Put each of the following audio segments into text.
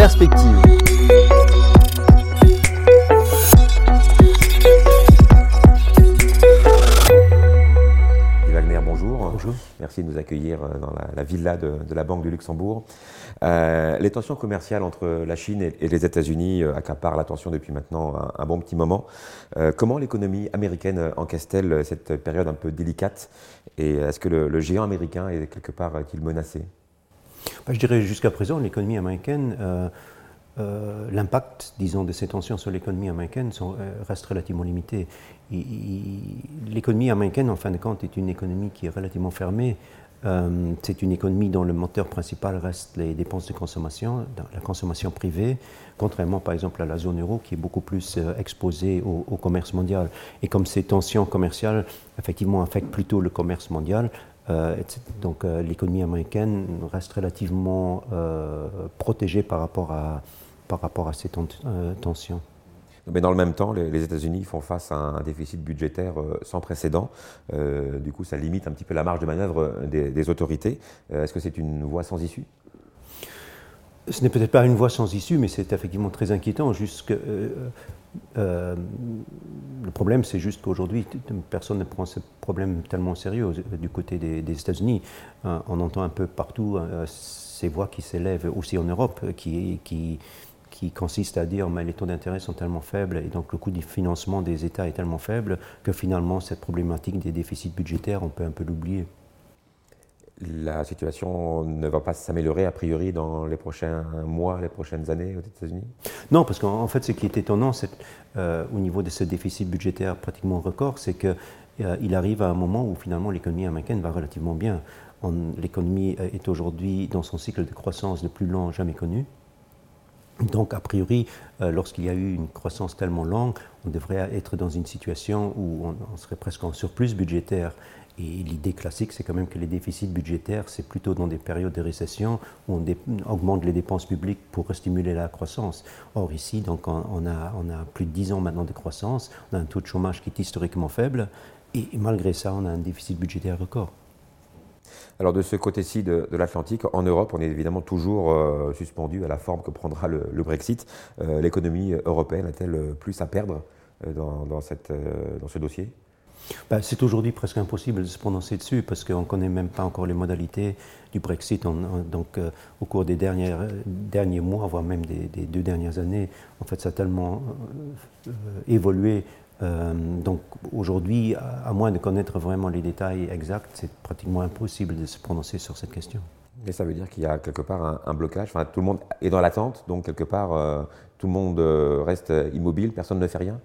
perspective. Wagner, bonjour. Bonjour. Merci de nous accueillir euh, dans la, la villa de, de la Banque du Luxembourg. Euh, les tensions commerciales entre la Chine et, et les États-Unis euh, accaparent l'attention depuis maintenant un, un bon petit moment. Euh, comment l'économie américaine encaisse-t-elle cette période un peu délicate? Et est-ce que le, le géant américain est quelque part est-il menacé? Je dirais jusqu'à présent, l'économie américaine, euh, euh, l'impact, disons, de ces tensions sur l'économie américaine euh, reste relativement limité. L'économie américaine, en fin de compte, est une économie qui est relativement fermée. C'est une économie dont le moteur principal reste les dépenses de consommation, la consommation privée, contrairement par exemple à la zone euro qui est beaucoup plus exposée au, au commerce mondial. Et comme ces tensions commerciales effectivement affectent plutôt le commerce mondial. Donc euh, l'économie américaine reste relativement euh, protégée par rapport à, par rapport à ces ten- euh, tensions. Mais dans le même temps, les, États-Unis font face à un déficit budgétaire euh, sans précédent. Euh, du coup, ça limite un petit peu la marge de manœuvre des, autorités. Euh, est-ce que c'est une voie sans issue? Ce n'est peut-être pas une voie sans issue, mais c'est effectivement très inquiétant. Jusque, euh, euh, le problème, c'est juste qu'aujourd'hui, personne ne prend ce problème tellement sérieux euh, du côté des, États-Unis. Euh, on entend un peu partout euh, ces voix qui s'élèvent aussi en Europe, euh, qui, qui, consistent à dire que les taux d'intérêt sont tellement faibles et donc le coût du financement des États est tellement faible que finalement, cette problématique des déficits budgétaires, on peut un peu l'oublier. La situation ne va pas s'améliorer a priori dans les prochains mois, les prochaines années aux États-Unis? Non, parce qu'en en fait, ce qui est étonnant euh, au niveau de ce déficit budgétaire pratiquement record, c'est qu'il arrive à un moment où finalement l'économie américaine va relativement bien. On- L'économie euh, est aujourd'hui dans son cycle de croissance le plus lent jamais connu. Donc, a priori, euh, lorsqu'il y a eu une croissance tellement longue, on devrait être dans une situation où on serait presque en surplus budgétaire. Et l'idée classique, c'est quand même que les déficits budgétaires, c'est plutôt dans des périodes de récession où on augmente les dépenses publiques pour stimuler la croissance. Or, ici, donc, on, a, plus de 10 ans maintenant de croissance, on a un taux de chômage qui est historiquement faible, et, malgré ça, on a un déficit budgétaire record. Alors de ce côté-ci de, l'Atlantique, en Europe, on est évidemment toujours euh, suspendu à la forme que prendra le, Brexit. Euh, L'économie européenne a-t-elle plus à perdre euh, dans ce dossier? Ben, c'est aujourd'hui presque impossible de se prononcer dessus parce qu'on ne connaît même pas encore les modalités du Brexit. On- on- donc, euh, au cours des dernières, derniers mois, voire même des, deux dernières années, en fait, ça a tellement euh, euh, évolué. Euh, donc, aujourd'hui, à, moins de connaître vraiment les détails exacts, c'est pratiquement impossible de se prononcer sur cette question. Et ça veut dire qu'il y a quelque part un, blocage. Enfin, tout le monde est dans l'attente, donc quelque part, euh, tout le monde euh, reste immobile, personne ne fait rien.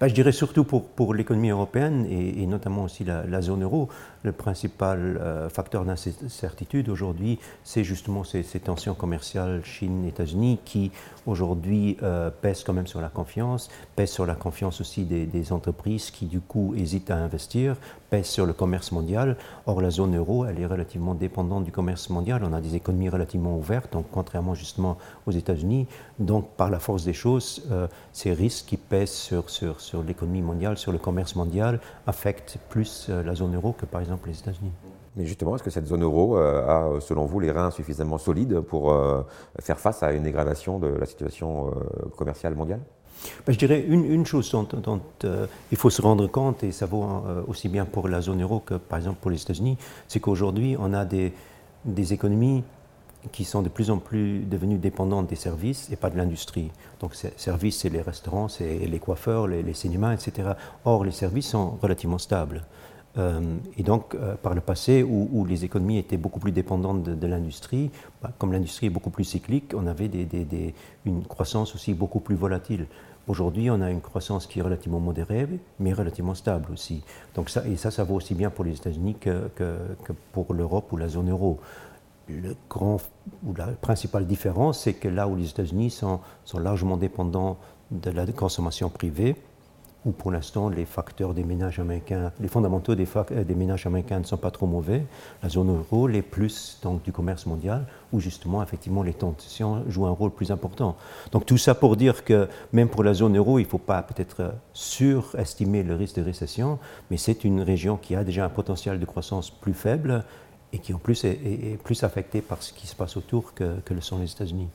Ben, je dirais surtout pour, l'économie européenne et, notamment aussi la, zone euro, le principal euh, facteur d'incertitude aujourd'hui, c'est justement ces, tensions commerciales Chine-États-Unis qui aujourd'hui euh, pèsent quand même sur la confiance, pèsent sur la confiance aussi des entreprises qui du coup hésitent à investir, pèsent sur le commerce mondial. Or la zone euro, elle est relativement dépendante du commerce mondial. On a des économies relativement ouvertes, donc contrairement justement aux États-Unis. Donc par la force des choses, euh, ces risques qui pèsent sur, sur, sur l'économie mondiale, sur le commerce mondial, affectent plus euh, la zone euro que par exemple les États-Unis. Mais justement, est-ce que cette zone euro euh, a, selon vous, les reins suffisamment solides pour faire face à une dégradation de la situation commerciale mondiale? Ben, je dirais une, chose dont, euh, il faut se rendre compte, et ça vaut euh, aussi bien pour la zone euro que par exemple pour les États-Unis, c'est qu'aujourd'hui, on a des, économies qui sont de plus en plus devenues dépendantes des services et pas de l'industrie. Donc, ces services, c'est les restaurants, c'est les coiffeurs, les, cinémas, etc. Or, les services sont relativement stables. Euh, et donc, par le passé, où, les économies étaient beaucoup plus dépendantes de, l'industrie, bah, comme l'industrie est beaucoup plus cyclique, on avait une croissance aussi beaucoup plus volatile. Aujourd'hui, on a une croissance qui est relativement modérée, mais relativement stable aussi. Donc ça, et ça, ça vaut aussi bien pour les États-Unis que, pour l'Europe ou la zone euro. Le grand, ou la principale différence, c'est que là où les États-Unis sont largement dépendants de la consommation privée, où pour l'instant les facteurs des ménages américains, les fondamentaux des, des, ménages américains ne sont pas trop mauvais. La zone euro, les plus donc, du commerce mondial, où justement effectivement les tensions jouent un rôle plus important. Donc tout ça pour dire que même pour la zone euro, il ne faut pas peut-être surestimer le risque de récession, mais c'est une région qui a déjà un potentiel de croissance plus faible et qui en plus est, plus affectée par ce qui se passe autour que le sont les États-Unis.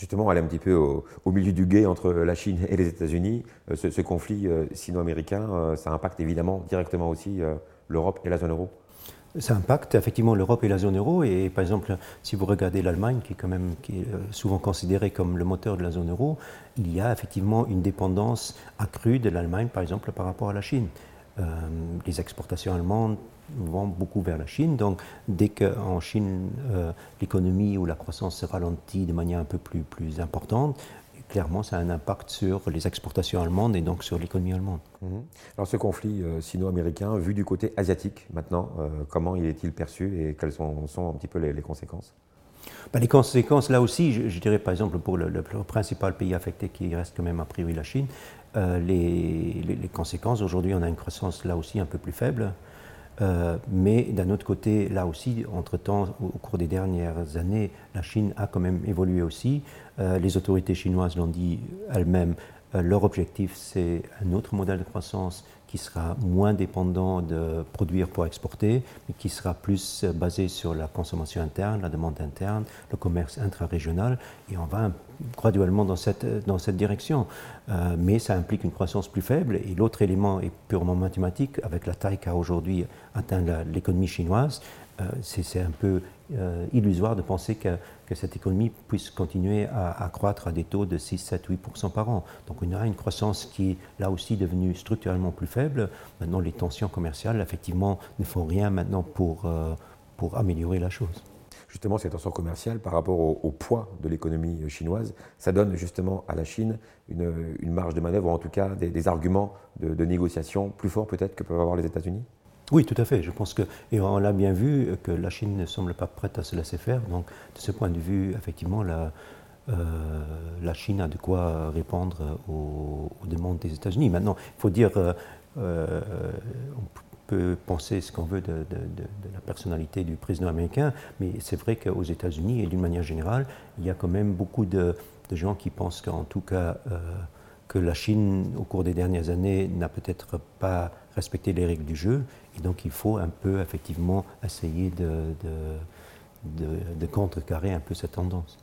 Justement, aller un petit peu au, milieu du guet entre la Chine et les États-Unis, ce, conflit sino-américain, ça impacte évidemment directement aussi l'Europe et la zone euro ça impacte effectivement l'Europe et la zone euro. Et par exemple, si vous regardez l'Allemagne, qui est quand même souvent considérée comme le moteur de la zone euro, il y a effectivement une dépendance accrue de l'Allemagne, par exemple, par rapport à la Chine. Euh, les exportations allemandes vont beaucoup vers la Chine. Donc, dès qu'en Chine, euh, l'économie ou la croissance se ralentit de manière un peu plus, plus importante, clairement, ça a un impact sur les exportations allemandes et donc sur l'économie allemande. Mhm. Alors, ce conflit euh, sino-américain, vu du côté asiatique maintenant, comment il est-il perçu et quelles sont, sont un petit peu les, conséquences? Ben, les conséquences, là aussi, je, dirais par exemple pour le, le, principal pays affecté qui reste quand même a priori la Chine, euh, les, conséquences. Aujourd'hui, on a une croissance là aussi un peu plus faible. Euh, mais d'un autre côté, là aussi, entre-temps, au, cours des dernières années, la Chine a quand même évolué aussi. Euh, les autorités chinoises l'ont dit elles-mêmes, leur objectif, c'est un autre modèle de croissance qui sera moins dépendant de produire pour exporter, mais qui sera plus basé sur la consommation interne, la demande interne, le commerce intra-régional, et on va graduellement dans cette, dans cette direction. Euh, mais ça implique une croissance plus faible, et l'autre élément est purement mathématique, avec la taille qu'a aujourd'hui atteint l'économie chinoise, euh, c'est un peu euh, illusoire de penser que, que, cette économie puisse continuer à, croître à des taux de 6, 7, 8 par an. Donc on a une croissance qui est là aussi devenue structurellement plus faible. Maintenant, les tensions commerciales, effectivement, ne font rien maintenant pour, euh, pour améliorer la chose. Justement, ces tensions commerciales par rapport au, poids de l'économie chinoise, ça donne justement à la Chine une, une marge de manœuvre, ou en tout cas des, arguments de négociation plus forts peut-être que peuvent avoir les États-Unis? Oui, tout à fait. Je pense que, et on l'a bien vu, que la Chine ne semble pas prête à se laisser faire. Donc, de ce point de vue, effectivement, la, euh, Chine a de quoi répondre aux, demandes des États-Unis. Maintenant, il faut dire, euh, euh, on peut penser ce qu'on veut de, la personnalité du président américain, mais c'est vrai qu'aux États-Unis et d'une manière générale, il y a quand même beaucoup de, gens qui pensent qu'en tout cas, que la Chine, au cours des dernières années, n'a peut-être pas respecté les règles du jeu et donc il faut un peu effectivement essayer de, de, de, contrecarrer un peu cette tendance.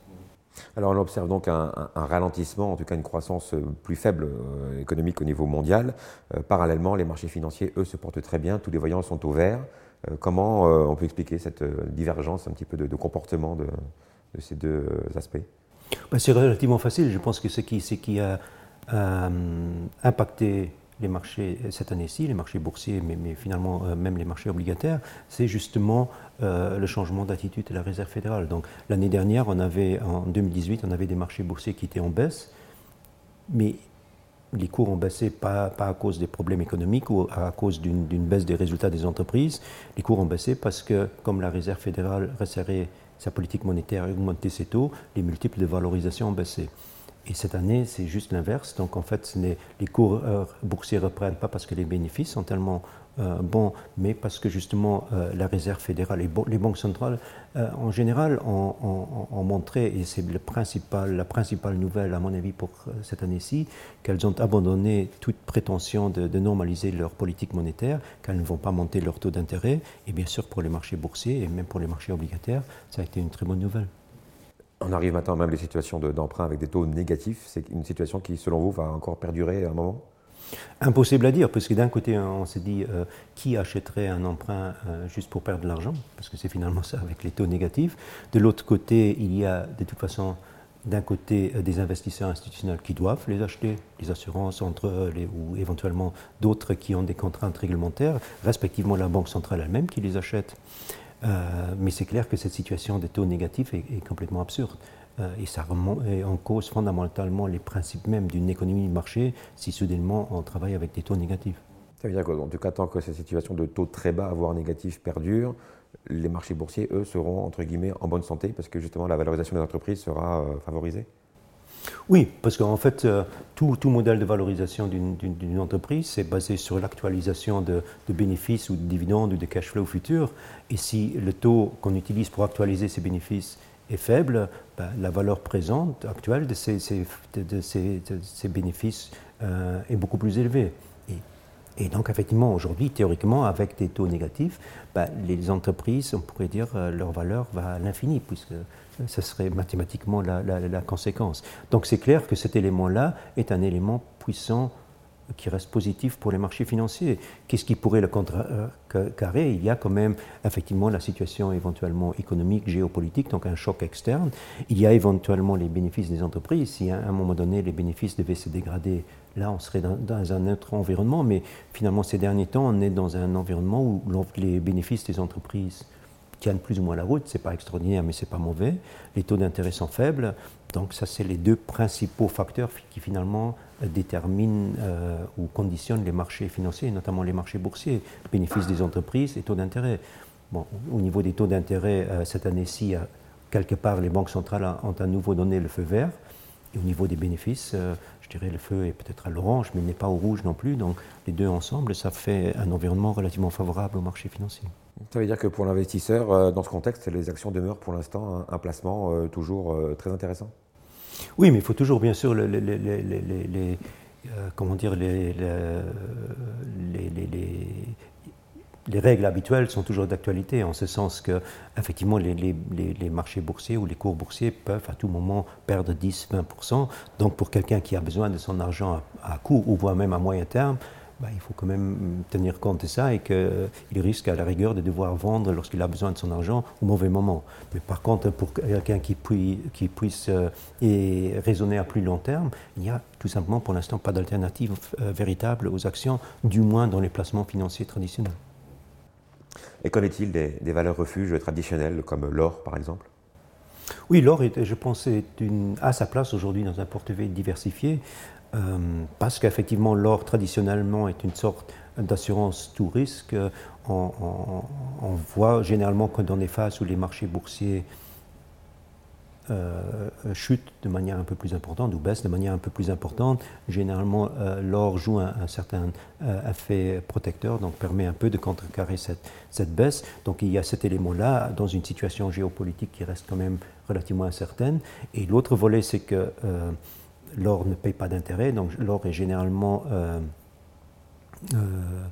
Alors on observe donc un, ralentissement, en tout cas une croissance plus faible euh, économique au niveau mondial. Euh, parallèlement, les marchés financiers, eux, se portent très bien, tous les voyants sont au vert. Euh, comment on peut expliquer cette divergence un petit peu de, comportement de, ces deux aspects? Ben, C'est relativement facile. Je pense que ce qui, ce qui a impacté les marchés cette année-ci, les marchés boursiers, mais, finalement euh, même les marchés obligataires, c'est justement euh, le changement d'attitude de la Réserve fédérale. Donc l'année dernière, on avait, en 2018, on avait des marchés boursiers qui étaient en baisse, mais les cours ont baissé pas, pas à cause des problèmes économiques ou à cause d'une baisse des résultats des entreprises. Les cours ont baissé parce que, comme la Réserve fédérale resserrait sa politique monétaire et augmentait ses taux, les multiples de valorisation ont baissé. Et cette année, c'est juste l'inverse. Donc en fait, les cours euh, boursiers ne reprennent pas parce que les bénéfices sont tellement euh, bons, mais parce que justement euh, la Réserve fédérale et les banques centrales en général ont, montré, et c'est la principale nouvelle à mon avis pour cette année-ci, qu'elles ont abandonné toute prétention de, de, normaliser leur politique monétaire, qu'elles ne vont pas monter leur taux d'intérêt. Et bien sûr, pour les marchés boursiers et même pour les marchés obligataires, ça a été une très bonne nouvelle. On arrive maintenant même à des situations d'emprunt avec des taux négatifs. C'est une situation qui, selon vous, va encore perdurer à un moment? Impossible à dire, parce que d'un côté, on s'est dit euh, qui achèterait un emprunt euh, juste pour perdre de l'argent, parce que c'est finalement ça avec les taux négatifs. De l'autre côté, il y a de toute façon, d'un côté, euh, des investisseurs institutionnels qui doivent les acheter, les assurances entre les, ou éventuellement d'autres qui ont des contraintes réglementaires, respectivement la Banque centrale elle-même qui les achète. Euh, mais c'est clair que cette situation de taux négatifs est, complètement absurde. Euh, et ça remonte en cause fondamentalement les principes même d'une économie de marché si soudainement on travaille avec des taux négatifs. Ça veut dire qu'en tout cas, tant que cette situation de taux très bas, voire négatif, perdure, les marchés boursiers, eux, seront entre guillemets en bonne santé parce que justement la valorisation des entreprises sera euh, favorisée? Oui, parce qu'en fait, euh, tout, modèle de valorisation d'une entreprise, c'est basé sur l'actualisation de, bénéfices ou de dividendes ou de cash flow futurs. Et si le taux qu'on utilise pour actualiser ces bénéfices est faible, ben, la valeur présente actuelle de ces, bénéfices euh, est beaucoup plus élevée. Et, donc, effectivement, aujourd'hui, théoriquement, avec des taux négatifs, ben, les entreprises, on pourrait dire, euh, leur valeur va à l'infini, puisque ce serait mathématiquement la, conséquence. Donc c'est clair que cet élément-là est un élément puissant qui reste positif pour les marchés financiers. Qu'est-ce qui pourrait le contrecarrer Il y a quand même effectivement la situation éventuellement économique, géopolitique, donc un choc externe. Il y a éventuellement les bénéfices des entreprises. Si à un moment donné les bénéfices devaient se dégrader, là on serait dans, un autre environnement. Mais finalement ces derniers temps, on est dans un environnement où les bénéfices des entreprises tiennent plus ou moins la route. C'est pas extraordinaire, mais c'est pas mauvais. Les taux d'intérêt sont faibles. Donc ça, c'est les deux principaux facteurs qui finalement déterminent euh, ou conditionnent les marchés financiers, notamment les marchés boursiers, bénéfices des entreprises et taux d'intérêt. Bon, au niveau des taux d'intérêt, euh, cette année-ci, euh, quelque part, les banques centrales ont à nouveau donné le feu vert. Et au niveau des bénéfices, je dirais le feu est peut-être à l'orange, mais il n'est pas au rouge non plus. Donc les deux ensemble, ça fait un environnement relativement favorable aux marchés financiers. Ça veut dire que pour l'investisseur, euh, dans ce contexte, les actions demeurent pour l'instant un, placement euh, toujours euh, très intéressant Oui, mais il faut toujours bien sûr les, comment dire, les, les, règles habituelles sont toujours d'actualité, en ce sens que, effectivement, les, marchés boursiers ou les cours boursiers peuvent à tout moment perdre 10-20%. Donc, pour quelqu'un qui a besoin de son argent à, court ou voire même à moyen terme, bah, il faut quand même tenir compte de ça et qu'il risque à la rigueur de devoir vendre lorsqu'il a besoin de son argent au mauvais moment. Mais par contre, pour quelqu'un qui, puisse euh, raisonner à plus long terme, il n'y a tout simplement pour l'instant pas d'alternative euh, véritable aux actions, du moins dans les placements financiers traditionnels. Et qu'en est-il des, valeurs refuges traditionnelles comme l'or par exemple? Oui, l'or, je pense, est à sa place aujourd'hui dans un portefeuille diversifié. Euh, parce qu'effectivement, l'or traditionnellement est une sorte d'assurance tout risque. On, voit généralement que dans des phases où les marchés boursiers euh, chutent de manière un peu plus importante ou baissent de manière un peu plus importante, généralement euh, l'or joue un, certain effet protecteur, donc permet un peu de contrecarrer cette, cette baisse. Donc il y a cet élément-là dans une situation géopolitique qui reste quand même relativement incertaine. Et l'autre volet, c'est que l'or ne paye pas d'intérêt, donc l'or est généralement euh, euh,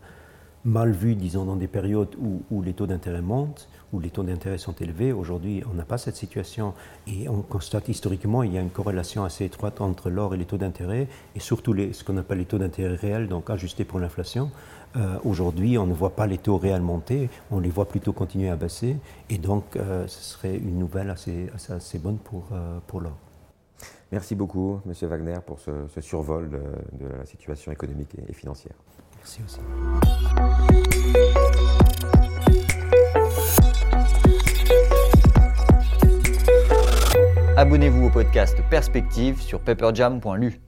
mal vu, disons, dans des périodes où, les taux d'intérêt montent, où les taux d'intérêt sont élevés. Aujourd'hui, on n'a pas cette situation et on constate historiquement il y a une corrélation assez étroite entre l'or et les taux d'intérêt, et surtout ce qu'on appelle les taux d'intérêt réels, donc ajustés pour l'inflation. Euh, aujourd'hui, on ne voit pas les taux réels monter, on les voit plutôt continuer à baisser, et donc ce serait une nouvelle assez, assez, bonne pour, pour l'or. Merci beaucoup, Monsieur Wagner, pour ce, survol de, la situation économique et, financière. Merci aussi. Abonnez-vous au podcast Perspective sur pepperjam.lu.